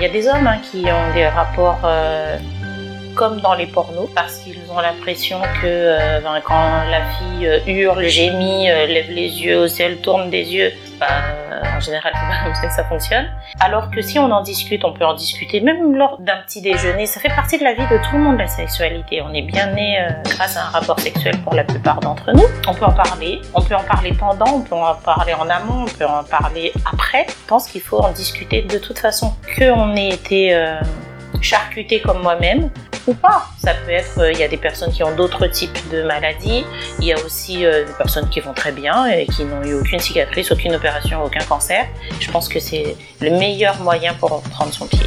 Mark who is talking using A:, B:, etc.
A: Il y a des hommes hein, qui ont des rapports euh, comme dans les pornos parce qu'ils ont l'impression que euh, ben, quand la fille euh, hurle, gémit, lève les yeux au ciel, tourne des yeux, ben, en général c'est pas comme ça que ça fonctionne. Alors que si on en discute, on peut en discuter même lors d'un petit déjeuner. Ça fait partie de la vie de tout le monde la sexualité. On est bien né grâce à un rapport sexuel pour la plupart d'entre nous. On peut en parler, on peut en parler pendant, on peut en parler en amont, on peut en parler après. Je pense qu'il faut en discuter de toute façon. Que on ait été charcuté comme moi-même ou pas. Ça peut être, euh, il y a des personnes qui ont d'autres types de maladies, il y a aussi euh, des personnes qui vont très bien et qui n'ont eu aucune cicatrice, aucune opération, aucun cancer. Je pense que c'est le meilleur moyen pour prendre son pied.